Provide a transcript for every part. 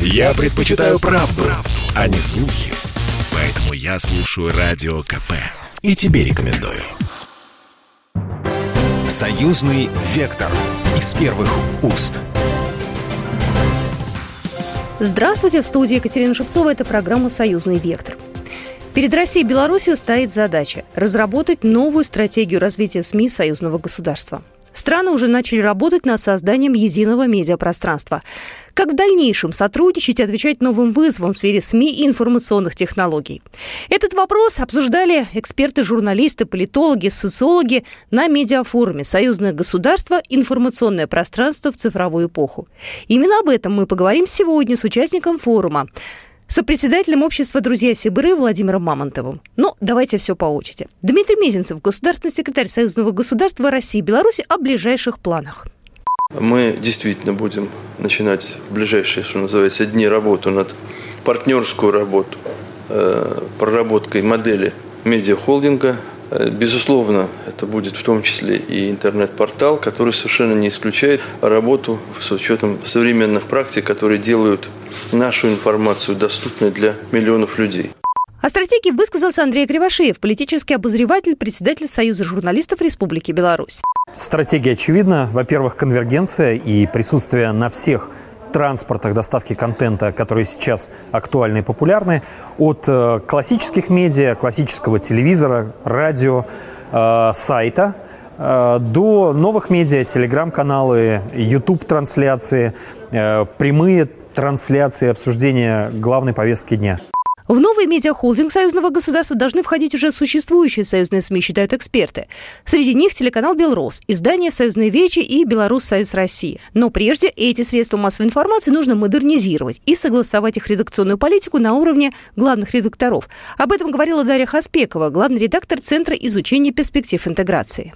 Я предпочитаю правду, правду, а не слухи. Поэтому я слушаю Радио КП. И тебе рекомендую. Союзный вектор из первых уст. Здравствуйте, в студии Екатерина Шевцова. Это программа «Союзный вектор». Перед Россией и Беларусью стоит задача – разработать новую стратегию развития СМИ союзного государства. Страны уже начали работать над созданием единого медиапространства. Как в дальнейшем сотрудничать и отвечать новым вызовам в сфере СМИ и информационных технологий? Этот вопрос обсуждали эксперты, журналисты, политологи, социологи на медиафоруме «Союзное государство. Информационное пространство в цифровую эпоху». Именно об этом мы поговорим сегодня с участником форума сопредседателем общества «Друзья Сибиры» Владимиром Мамонтовым. Но ну, давайте все по очереди. Дмитрий Мезенцев, государственный секретарь Союзного государства России Беларуси о ближайших планах. Мы действительно будем начинать в ближайшие, что называется, дни работу над партнерскую работу, э, проработкой модели медиахолдинга. Э, безусловно, это будет в том числе и интернет-портал, который совершенно не исключает работу с учетом современных практик, которые делают нашу информацию доступной для миллионов людей. О стратегии высказался Андрей Кривошеев, политический обозреватель, председатель Союза журналистов Республики Беларусь. Стратегия очевидна. Во-первых, конвергенция и присутствие на всех транспортах доставки контента, которые сейчас актуальны и популярны, от э, классических медиа, классического телевизора, радио, э, сайта, э, до новых медиа, телеграм-каналы, YouTube-трансляции, прямые трансляции обсуждения главной повестки дня. В новый медиахолдинг союзного государства должны входить уже существующие союзные СМИ, считают эксперты. Среди них телеканал «Белрос», издание «Союзные вечи» и «Беларусь Союз России». Но прежде эти средства массовой информации нужно модернизировать и согласовать их редакционную политику на уровне главных редакторов. Об этом говорила Дарья Хаспекова, главный редактор Центра изучения перспектив интеграции.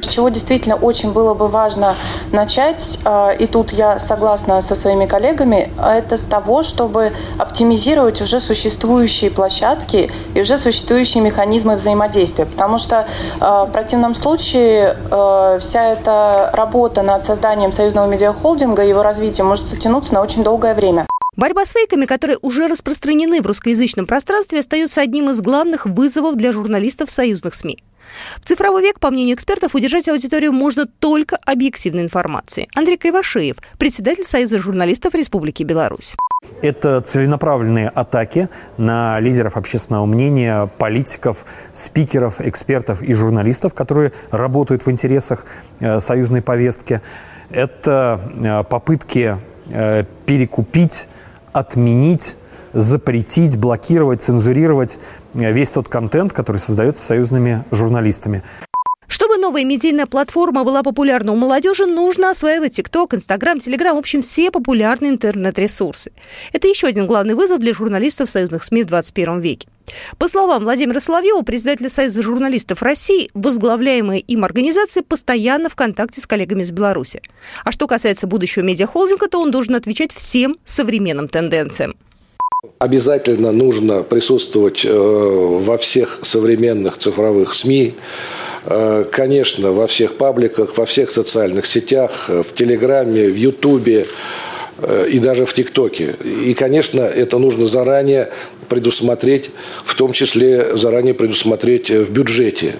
С чего действительно очень было бы важно начать, а, и тут я согласна со своими коллегами, это с того, чтобы оптимизировать уже существующие площадки и уже существующие механизмы взаимодействия. Потому что а, в противном случае а, вся эта работа над созданием союзного медиахолдинга и его развитием может затянуться на очень долгое время. Борьба с фейками, которые уже распространены в русскоязычном пространстве, остается одним из главных вызовов для журналистов союзных СМИ. В цифровой век, по мнению экспертов, удержать аудиторию можно только объективной информацией. Андрей Кривошеев, председатель Союза журналистов Республики Беларусь. Это целенаправленные атаки на лидеров общественного мнения, политиков, спикеров, экспертов и журналистов, которые работают в интересах э, союзной повестки. Это э, попытки э, перекупить отменить, запретить, блокировать, цензурировать весь тот контент, который создается союзными журналистами. Чтобы новая медийная платформа была популярна у молодежи, нужно осваивать ТикТок, Инстаграм, Телеграм, в общем, все популярные интернет-ресурсы. Это еще один главный вызов для журналистов союзных СМИ в 21 веке. По словам Владимира Соловьева, председателя Союза журналистов России, возглавляемая им организация постоянно в контакте с коллегами из Беларуси. А что касается будущего медиахолдинга, то он должен отвечать всем современным тенденциям. Обязательно нужно присутствовать э, во всех современных цифровых СМИ, э, конечно, во всех пабликах, во всех социальных сетях, э, в Телеграме, в Ютубе и даже в ТикТоке. И, конечно, это нужно заранее предусмотреть, в том числе заранее предусмотреть в бюджете.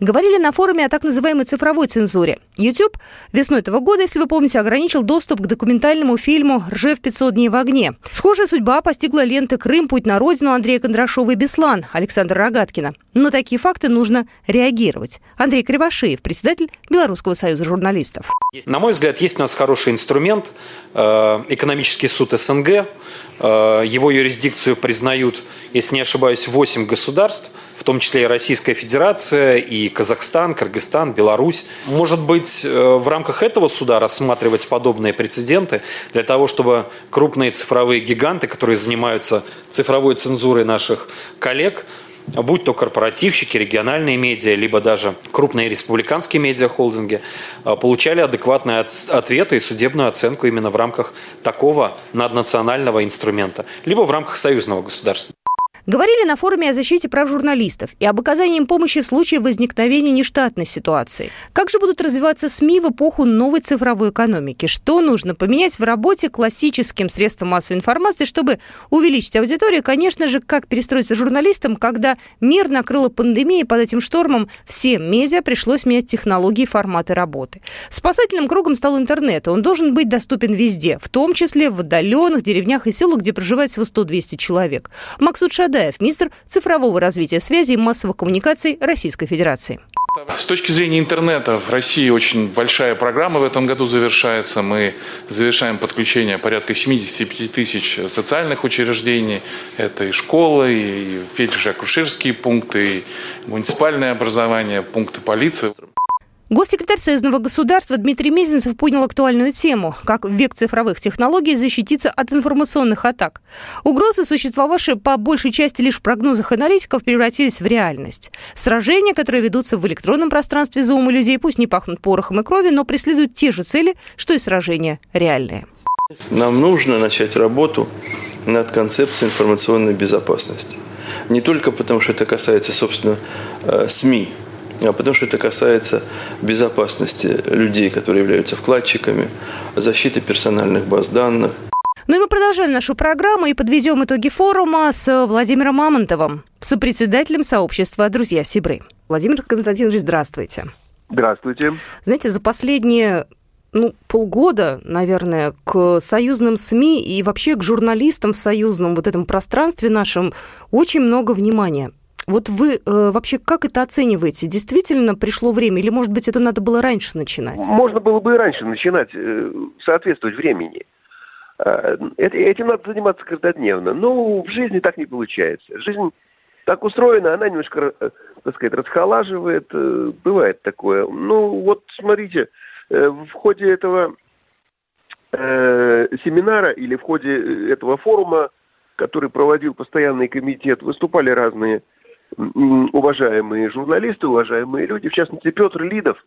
Говорили на форуме о так называемой цифровой цензуре. YouTube весной этого года, если вы помните, ограничил доступ к документальному фильму «Ржев 500 дней в огне». Схожая судьба постигла ленты «Крым. Путь на родину» Андрея Кондрашова и «Беслан» Александра Рогаткина. На такие факты нужно реагировать. Андрей Кривошеев, председатель Белорусского союза журналистов. На мой взгляд, есть у нас хороший инструмент э, – экономический суд СНГ. Э, его юрисдикцию признают, если не ошибаюсь, 8 государств – в том числе и Российская Федерация, и Казахстан, Кыргызстан, Беларусь. Может быть, э, в рамках этого суда рассматривать подобные прецеденты для того, чтобы крупные цифровые гиганты, которые занимаются цифровой цензурой наших коллег, будь то корпоративщики, региональные медиа, либо даже крупные республиканские медиахолдинги, э, получали адекватные ответы и судебную оценку именно в рамках такого наднационального инструмента, либо в рамках союзного государства. Говорили на форуме о защите прав журналистов и об оказании им помощи в случае возникновения нештатной ситуации. Как же будут развиваться СМИ в эпоху новой цифровой экономики? Что нужно поменять в работе классическим средствам массовой информации, чтобы увеличить аудиторию? Конечно же, как перестроиться журналистам, когда мир накрыла пандемия, под этим штормом всем медиа пришлось менять технологии и форматы работы. Спасательным кругом стал интернет. Он должен быть доступен везде, в том числе в отдаленных деревнях и селах, где проживает всего 100-200 человек. Максут Шадай Садаев, министр цифрового развития связи и массовых коммуникаций Российской Федерации. С точки зрения интернета в России очень большая программа в этом году завершается. Мы завершаем подключение порядка 75 тысяч социальных учреждений. Это и школы, и фельдшерско-акушерские пункты, и муниципальное образование, пункты полиции. Госсекретарь Союзного государства Дмитрий Мезенцев поднял актуальную тему, как в век цифровых технологий защититься от информационных атак. Угрозы, существовавшие по большей части лишь в прогнозах аналитиков, превратились в реальность. Сражения, которые ведутся в электронном пространстве за умы людей, пусть не пахнут порохом и кровью, но преследуют те же цели, что и сражения реальные. Нам нужно начать работу над концепцией информационной безопасности. Не только потому, что это касается, собственно, э, СМИ, потому что это касается безопасности людей, которые являются вкладчиками, защиты персональных баз данных. Ну и мы продолжаем нашу программу и подведем итоги форума с Владимиром Мамонтовым, сопредседателем сообщества «Друзья Сибры». Владимир Константинович, здравствуйте. Здравствуйте. Знаете, за последние ну, полгода, наверное, к союзным СМИ и вообще к журналистам в союзном вот этом пространстве нашем очень много внимания. Вот вы э, вообще как это оцениваете? Действительно пришло время или, может быть, это надо было раньше начинать? Можно было бы и раньше начинать, э, соответствовать времени. Э, этим надо заниматься каждодневно. Но в жизни так не получается. Жизнь так устроена, она немножко, э, так сказать, расхолаживает. Э, бывает такое. Ну, вот смотрите, э, в ходе этого э, семинара или в ходе этого форума, который проводил постоянный комитет, выступали разные уважаемые журналисты, уважаемые люди, в частности Петр Лидов,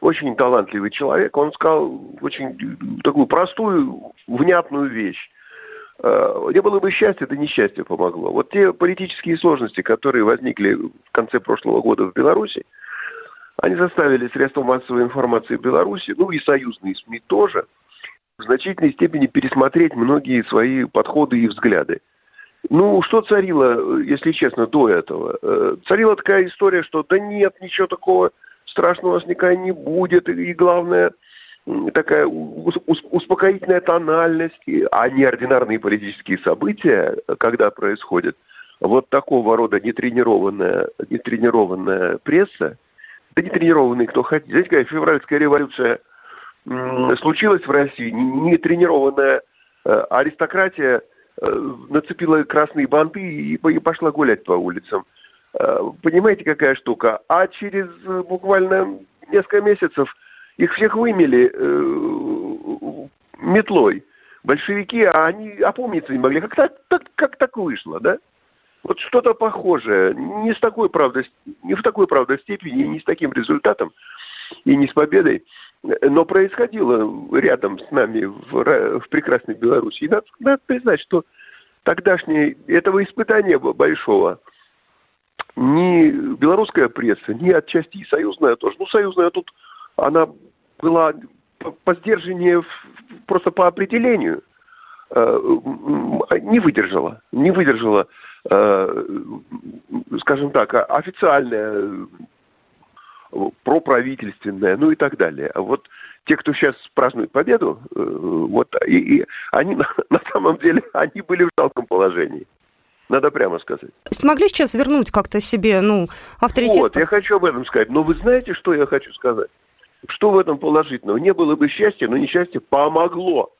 очень талантливый человек, он сказал очень такую простую, внятную вещь. Э, не было бы счастья, это несчастье помогло. Вот те политические сложности, которые возникли в конце прошлого года в Беларуси, они заставили средства массовой информации Беларуси, ну и союзные СМИ тоже, в значительной степени пересмотреть многие свои подходы и взгляды. Ну, что царило, если честно, до этого? Э, царила такая история, что да нет, ничего такого страшного у нас никогда не будет. И главное, такая успокоительная тональность, а неординарные политические события, когда происходят, вот такого рода нетренированная, нетренированная пресса, да нетренированные кто хотите. Знаете, какая февральская революция случилась в России, нетренированная э, аристократия нацепила красные банты и пошла гулять по улицам. Э, понимаете, какая штука? А через э, буквально несколько месяцев их всех вымели метлой. Большевики, а они опомниться не могли. Как так, так, как так вышло, да? Вот что-то похожее, не с такой, правда, не в такой, правда, степени, не с таким результатом и не с победой, но происходило рядом с нами в, в прекрасной Беларуси. И надо, надо признать, что тогдашнее этого испытания большого ни белорусская пресса, ни отчасти и союзная тоже. Ну, союзная тут, она была по, сдержаннее просто по определению э, не выдержала, не выдержала, э, скажем так, официальная проправительственная, ну и так далее. А вот те, кто сейчас празднует победу, э, вот и, и они на, на самом деле они были в жалком положении. Надо прямо сказать. Смогли сейчас вернуть как-то себе, ну, авторитет? Вот, я хочу об этом сказать. Но вы знаете, что я хочу сказать? Что в этом положительного? Не было бы счастья, но несчастье помогло.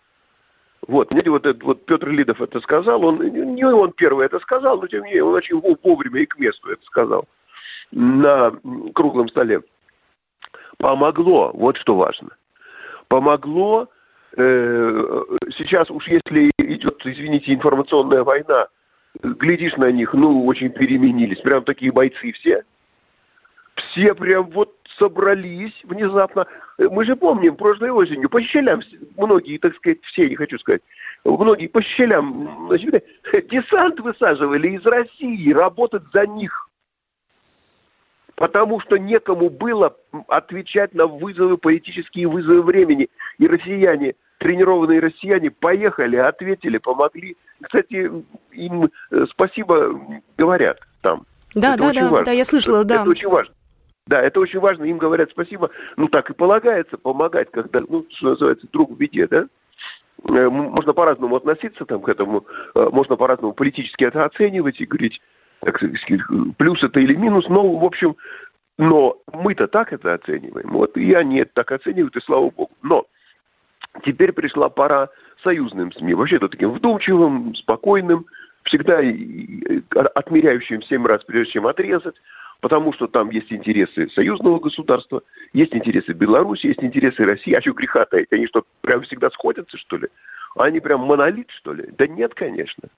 Вот, знаете, вот, этот, вот Петр Лидов это сказал, он не он первый это сказал, но тем не менее он очень вовремя и к месту это сказал на круглом столе. Помогло, вот что важно. Помогло, э, сейчас уж если идет, извините, информационная война, глядишь на них, ну, очень переменились, прям такие бойцы все. все прям вот собрались внезапно. Мы же помним, прошлой осенью по щелям, многие, так сказать, все, не хочу сказать, многие по щелям, значит, десант высаживали из России, работать за них. Потому что некому было отвечать на вызовы, политические вызовы времени. И россияне, тренированные россияне, поехали, ответили, помогли. Кстати, им э, спасибо говорят там. Да, это да, да, важно. да, я слышала, это, да. Это очень важно. Да, это очень важно, им говорят спасибо. Ну, так и полагается помогать, когда, ну, что называется, друг в беде, да? Э, можно по-разному относиться там, к этому, э, можно по-разному политически это оценивать и говорить, так сказать, плюс это или минус, но, в общем, но мы-то так это оцениваем, вот и они это так оценивают, и слава богу. Но теперь пришла пора союзным СМИ, вообще-то таким вдумчивым, спокойным, всегда отмеряющим семь раз, прежде чем отрезать, потому что там есть интересы союзного государства, есть интересы Беларуси, есть интересы России. А что греха таить? Они что, прям всегда сходятся, что ли? Они прям монолит, что ли? Да нет, конечно.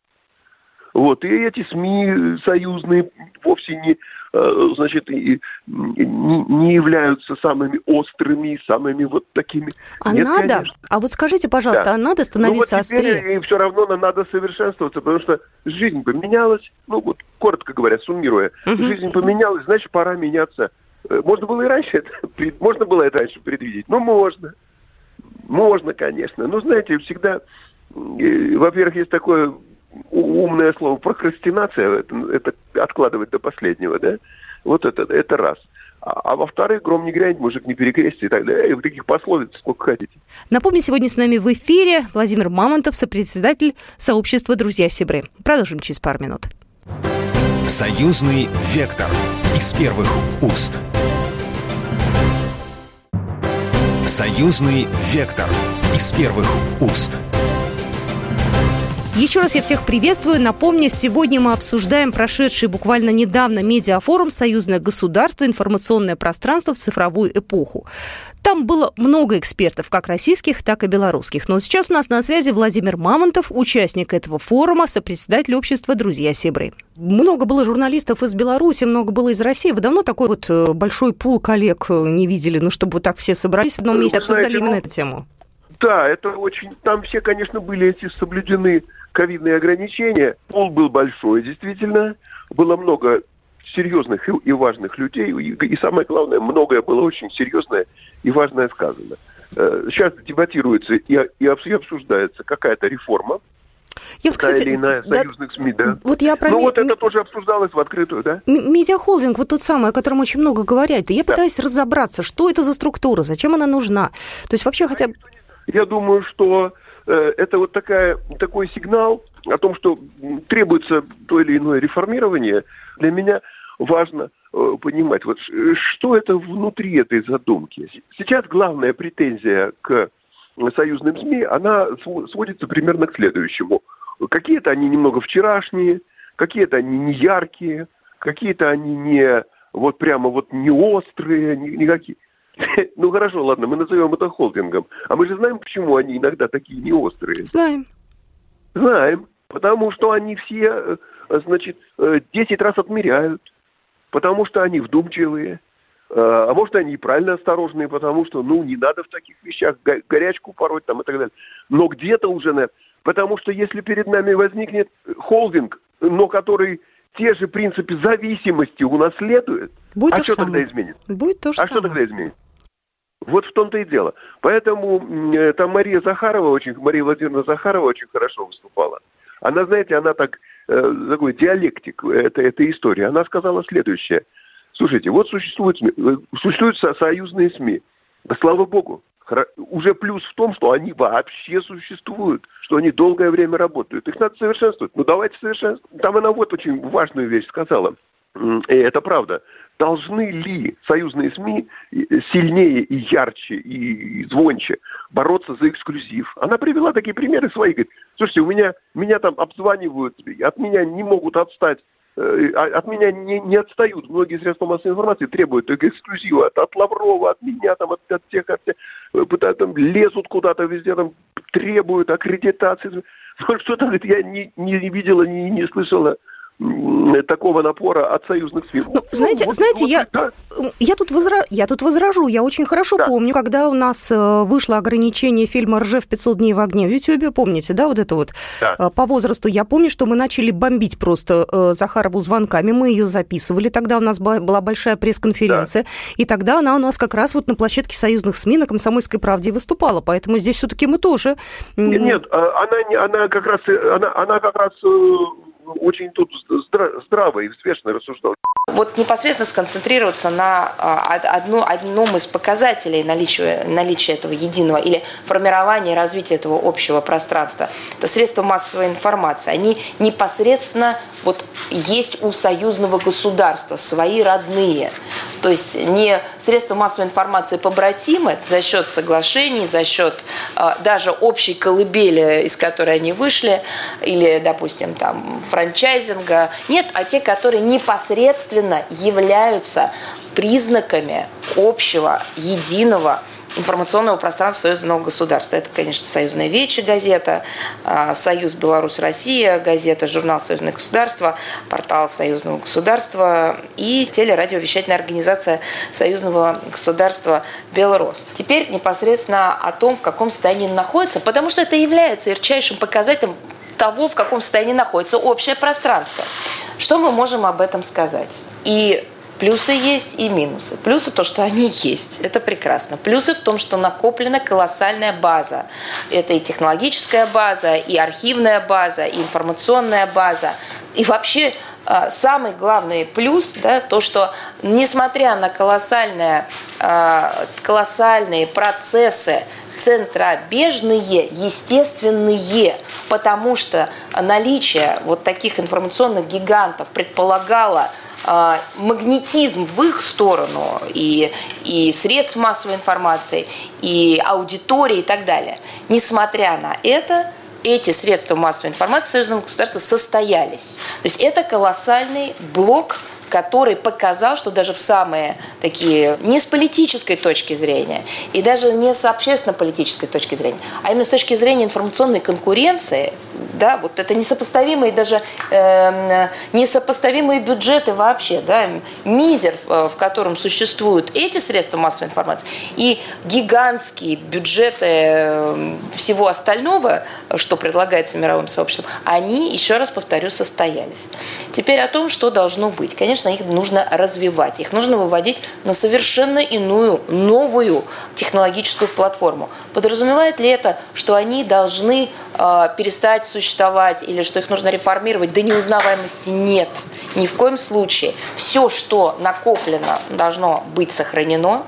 Вот, и эти СМИ союзные вовсе не, э, значит, не, не являются самыми острыми, самыми вот такими. А Нет, надо? конечно. А вот скажите, пожалуйста, Да. а надо Ну становиться вот теперь острее? И все равно нам надо совершенствоваться, потому что жизнь поменялась, ну вот коротко говоря, суммируя, Мгм. жизнь поменялась, значит пора меняться. Э, Можно было и раньше это, можно было это раньше предвидеть? Ну можно, можно, конечно. Но знаете, всегда, э, во-первых, есть такое умное слово прокрастинация, это, это откладывать до последнего, да? Вот это, это раз. А, а во-вторых, гром не грянет, мужик не перекрестит и так далее. И вот таких пословиц сколько хотите. Напомню, сегодня с нами в эфире Владимир Мамонтов, сопредседатель сообщества «Друзья Сибры». Продолжим через пару минут. Союзный вектор из первых уст. Союзный вектор из первых уст. Еще раз я всех приветствую. Напомню, сегодня мы обсуждаем прошедший буквально недавно медиафорум «Союзное государство. Информационное пространство в цифровую эпоху». Там было много экспертов, как российских, так и белорусских. Но сейчас у нас на связи Владимир Мамонтов, участник этого форума, сопредседатель общества «Друзья Сибры». Много было журналистов из Беларуси, много было из России. Вы давно такой вот э, большой пул коллег э, не видели, ну, чтобы вот так все собрались в одном месте, обсуждали именно ну, эту тему? Да, это очень... Там все, конечно, были эти соблюдены ковидные ограничения. Пол был большой, действительно. Было много серьезных и, важных людей. И, самое главное, многое было очень серьезное и важное сказано. Э, Сейчас дебатируется и, и обс- и обсуждается какая-то реформа, Я вот, та кстати, или иная да, союзных СМИ, да. вот я про Ну ми- вот это тоже обсуждалось в открытую, да? Медиахолдинг, вот тот самый, о котором очень много говорят. И я Да. пытаюсь разобраться, что это за структура, зачем она нужна. То есть вообще хотя бы... Я думаю, что э, это вот такая, такой сигнал о том, что требуется то или иное реформирование. Для меня важно э, понимать, вот что это внутри этой задумки. Сейчас главная претензия к союзным СМИ, она св- сводится примерно к следующему. Какие-то они немного вчерашние, какие-то они не яркие, какие-то они не вот прямо вот не острые, ни- никакие. Ну хорошо, ладно, мы назовем это холдингом. А мы же знаем, почему они иногда такие не острые. Знаем. Знаем. Потому что они все, э, значит, э, 10 раз отмеряют. Потому что они вдумчивые. Э, А может, они и правильно осторожные, потому что, ну, не надо в таких вещах го- горячку пороть там и так далее. Но где-то уже, наверное, потому что если перед нами возникнет холдинг, но который те же принципы зависимости унаследует, Будет а то что тогда самое. изменится? Будет то же А что самое. тогда изменится? Вот в том-то и дело. Поэтому э, там Мария Захарова очень, Мария Владимировна Захарова очень хорошо выступала. Она, знаете, она так, э, такой диалектик это, этой истории. Она сказала следующее. Слушайте, вот существуют, э, существуют со- союзные СМИ. Да слава богу. Уже плюс в том, что они вообще существуют, что они долгое время работают. Их надо совершенствовать. Ну давайте совершенствовать. Там она вот очень важную вещь сказала. И это правда. Должны ли союзные СМИ э, сильнее и ярче и звонче бороться за эксклюзив? Она привела такие примеры свои. Говорит, слушайте, у меня, меня там обзванивают, от меня не могут отстать э, а- от меня не, не отстают. Многие средства массовой информации требуют эксклюзива от, от Лаврова, от меня, там, от, от тех, от тех, э, пытаются, там, лезут куда-то везде, там, требуют аккредитации. Ну, что-то, говорит, я не, не видела, не, не слышала такого напора от союзных СМИ. Ну, знаете, вот, знаете, вот, я, да. я, тут возра... я тут возражу. Я очень хорошо да. помню, когда у нас э, вышло ограничение фильма «Ржев 500 дней в огне» в Ютьюбе, помните, да, вот это вот да. Э, по возрасту. Я помню, что мы начали бомбить просто э, Захарову звонками, мы ее записывали, тогда у нас была большая пресс-конференция, да. и тогда она у нас как раз вот на площадке союзных СМИ на «Комсомольской правде» выступала, поэтому здесь все-таки мы тоже... Нет, нет а, она, она как раз, она, она как раз очень тут здраво и взвешенно рассуждал. Вот непосредственно сконцентрироваться на а, одну, одном из показателей наличия, наличия этого единого или формирования и развития этого общего пространства. Это средства массовой информации. Они непосредственно вот есть у союзного государства, свои родные. То есть не средства массовой информации побратимы за счет соглашений, за счет а, даже общей колыбели, из которой они вышли, или, допустим, там франчайзинга. Нет, а те, которые непосредственно являются признаками общего, единого информационного пространства союзного государства. Это, конечно, Союзная Вечи газета, а, Союз Беларусь-Россия газета, журнал Союзное государство, портал Союзного государства и телерадиовещательная организация Союзного государства Белрос. Теперь непосредственно о том, в каком состоянии находится, потому что это является ярчайшим показателем того, в каком состоянии находится общее пространство. Что мы можем об этом сказать? И Плюсы есть и минусы. Плюсы то, что они есть. Это прекрасно. Плюсы в том, что накоплена колоссальная база. Это и технологическая база, и архивная база, и информационная база. И вообще а, самый главный плюс, да, то, что несмотря на колоссальные, а, колоссальные процессы центробежные, естественные, потому что наличие вот таких информационных гигантов предполагало магнетизм в их сторону и, и средств массовой информации, и аудитории и так далее. Несмотря на это, эти средства массовой информации союзного государства состоялись. То есть это колоссальный блок который показал, что даже в самые такие, не с политической точки зрения, и даже не с общественно-политической точки зрения, а именно с точки зрения информационной конкуренции, да, вот это несопоставимые даже, э, несопоставимые бюджеты вообще, да, мизер, э, в котором существуют эти средства массовой информации, и гигантские бюджеты э, всего остального, что предлагается мировым сообществом, они, еще раз повторю, состоялись. Теперь о том, что должно быть. Конечно, их нужно развивать, их нужно выводить на совершенно иную, новую технологическую платформу. Подразумевает ли это, что они должны э, перестать существовать или что их нужно реформировать? До неузнаваемости нет, ни в коем случае. Все, что накоплено, должно быть сохранено.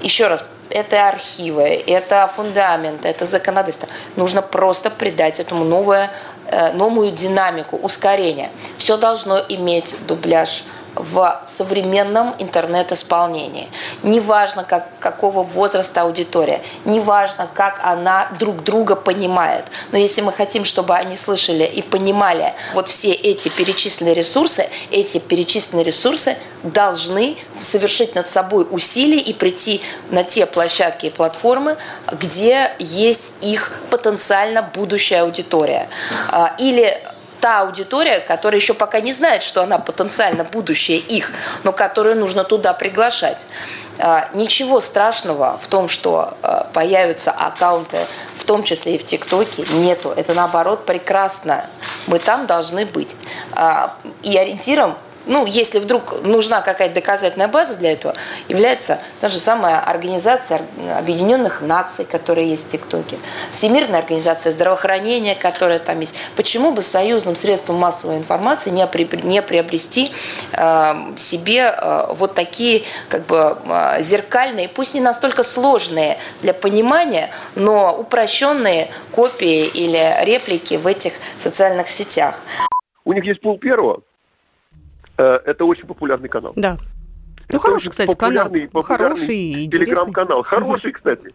Еще раз, это архивы, это фундамент, это законодательство. Нужно просто придать этому новое, э, новую динамику, ускорение. Все должно иметь дубляж в современном интернет-исполнении. Неважно, как, какого возраста аудитория, неважно, как она друг друга понимает. Но если мы хотим, чтобы они слышали и понимали вот все эти перечисленные ресурсы, эти перечисленные ресурсы должны совершить над собой усилия и прийти на те площадки и платформы, где есть их потенциально будущая аудитория. А, или та аудитория, которая еще пока не знает, что она потенциально будущее их, но которую нужно туда приглашать. А, ничего страшного в том, что а, появятся аккаунты, в том числе и в ТикТоке, нету. Это наоборот прекрасно. Мы там должны быть. А, и ориентиром ну, если вдруг нужна какая-то доказательная база для этого, является та же самая организация Объединенных Наций, которая есть в ТикТоке, Всемирная организация здравоохранения, которая там есть. Почему бы союзным средством массовой информации не, при, не приобрести э, себе э, вот такие как бы э, зеркальные, пусть не настолько сложные для понимания, но упрощенные копии или реплики в этих социальных сетях? У них есть пол первого, это очень популярный канал. Да. Ну, это хороший, кстати, популярный, канал. Популярный хороший телеграм-канал. Хороший, кстати.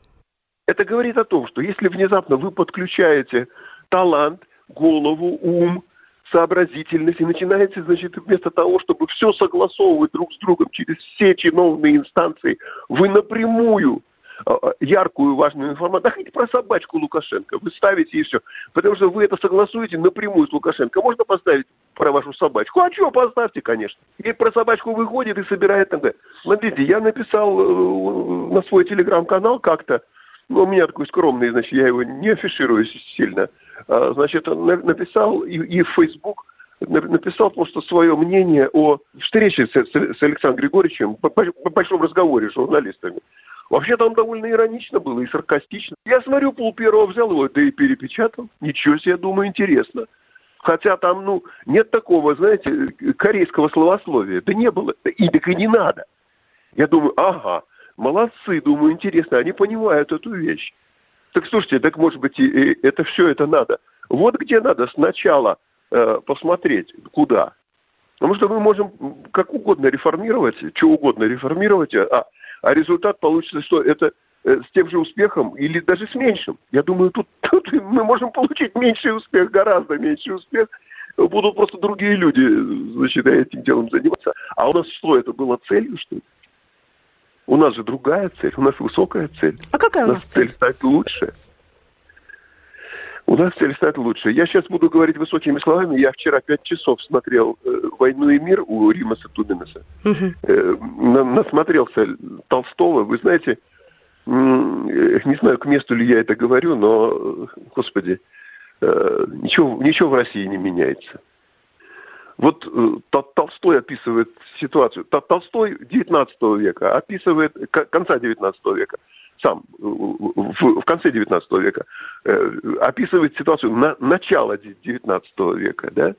Это говорит о том, что если внезапно вы подключаете талант, голову, ум, сообразительность и начинаете, значит, вместо того, чтобы все согласовывать друг с другом через все чиновные инстанции, вы напрямую а, яркую, важную информацию. Да хотите про собачку Лукашенко, вы ставите и все. Потому что вы это согласуете напрямую с Лукашенко. Можно поставить про вашу собачку. А что, поставьте, конечно. И про собачку выходит и собирает там. Смотрите, я написал э, на свой телеграм-канал как-то, ну, у меня такой скромный, значит, я его не афиширую сильно, а, значит, написал и, и в Facebook написал просто свое мнение о встрече с, с Александром Григорьевичем по, большому разговоре с журналистами. Вообще там довольно иронично было и саркастично. Я смотрю, пол первого взял его, да и перепечатал. Ничего себе, думаю, интересно. Хотя там, ну, нет такого, знаете, корейского словословия. Да не было. И так и не надо. Я думаю, ага, молодцы, думаю, интересно, они понимают эту вещь. Так слушайте, так может быть, и, и это все это надо. Вот где надо сначала э, посмотреть, куда. Потому что мы можем как угодно реформировать, что угодно реформировать, а, а результат получится, что это с тем же успехом или даже с меньшим. Я думаю, тут, тут мы можем получить меньший успех, гораздо меньший успех. Будут просто другие люди, значит, этим делом заниматься. А у нас что, это было целью, что ли? У нас же другая цель, у нас высокая цель. А какая у нас цель? цель стать лучше. У нас цель стать лучше. Я сейчас буду говорить высокими словами. Я вчера пять часов смотрел э, «Войну и мир» у Римаса Туденеса. Угу. Э, на, насмотрелся Толстого. Вы знаете, э, не знаю, к месту ли я это говорю, но, господи, э, ничего, ничего в России не меняется. Вот э, Толстой описывает ситуацию. Толстой 19 века описывает, конца 19 века, сам в, конце 19 века, э, описывает ситуацию на начало 19 века, да,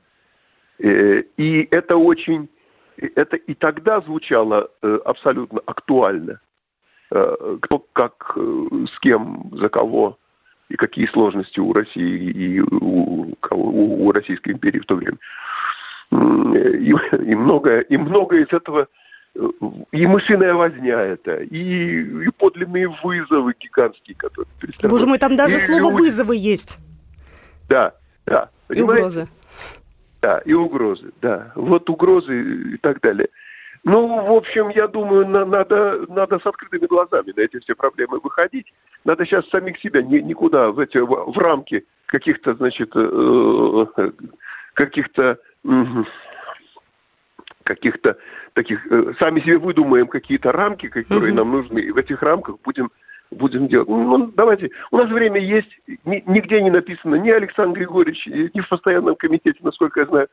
э, и это очень, это и тогда звучало э, абсолютно актуально, э, кто как, э, с кем, за кого и какие сложности у России и у, у, у Российской империи в то время. И, и, многое, и многое из этого и мышиная возня это, и, и подлинные вызовы гигантские, которые Боже мой, там даже и слово люди... «вызовы» есть. Да, да. И угрозы. Да, и угрозы, да. Вот угрозы и так далее. Ну, в общем, я думаю, на, надо, надо с открытыми глазами на эти все проблемы выходить. Надо сейчас самих себя ни, никуда в, эти, в, в рамки каких-то, значит, э, каких-то каких-то таких, э, сами себе выдумаем какие-то рамки, которые mm-hmm. нам нужны, и в этих рамках будем будем делать. Ну, ну, давайте, у нас время есть, нигде не написано, ни Александр Григорьевич, ни в постоянном комитете, насколько я знаю,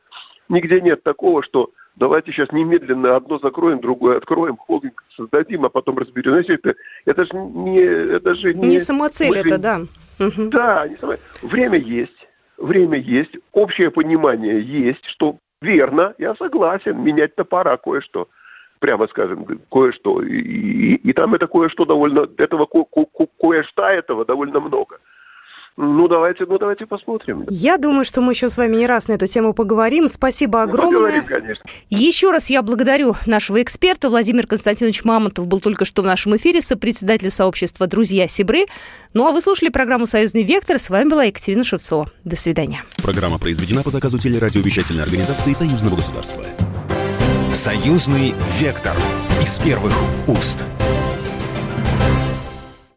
нигде нет такого, что давайте сейчас немедленно одно закроем, другое откроем, холдинг создадим, а потом разберем. Знаете, это, это же не... Это же не, не самоцель это, да. Да, не самоцель. Время есть, время есть, общее понимание есть, что Верно, я согласен, менять-то пора кое-что. Прямо скажем, кое-что. И, и, и там это кое-что довольно, этого ко, ко, кое-что этого довольно много. Ну, давайте, ну, давайте посмотрим. Я думаю, что мы еще с вами не раз на эту тему поговорим. Спасибо ну, огромное. Поговорим, конечно. Еще раз я благодарю нашего эксперта. Владимир Константинович Мамонтов был только что в нашем эфире, сопредседатель сообщества «Друзья Сибры». Ну, а вы слушали программу «Союзный вектор». С вами была Екатерина Шевцова. До свидания. Программа произведена по заказу телерадиовещательной организации Союзного государства. «Союзный вектор» из первых уст.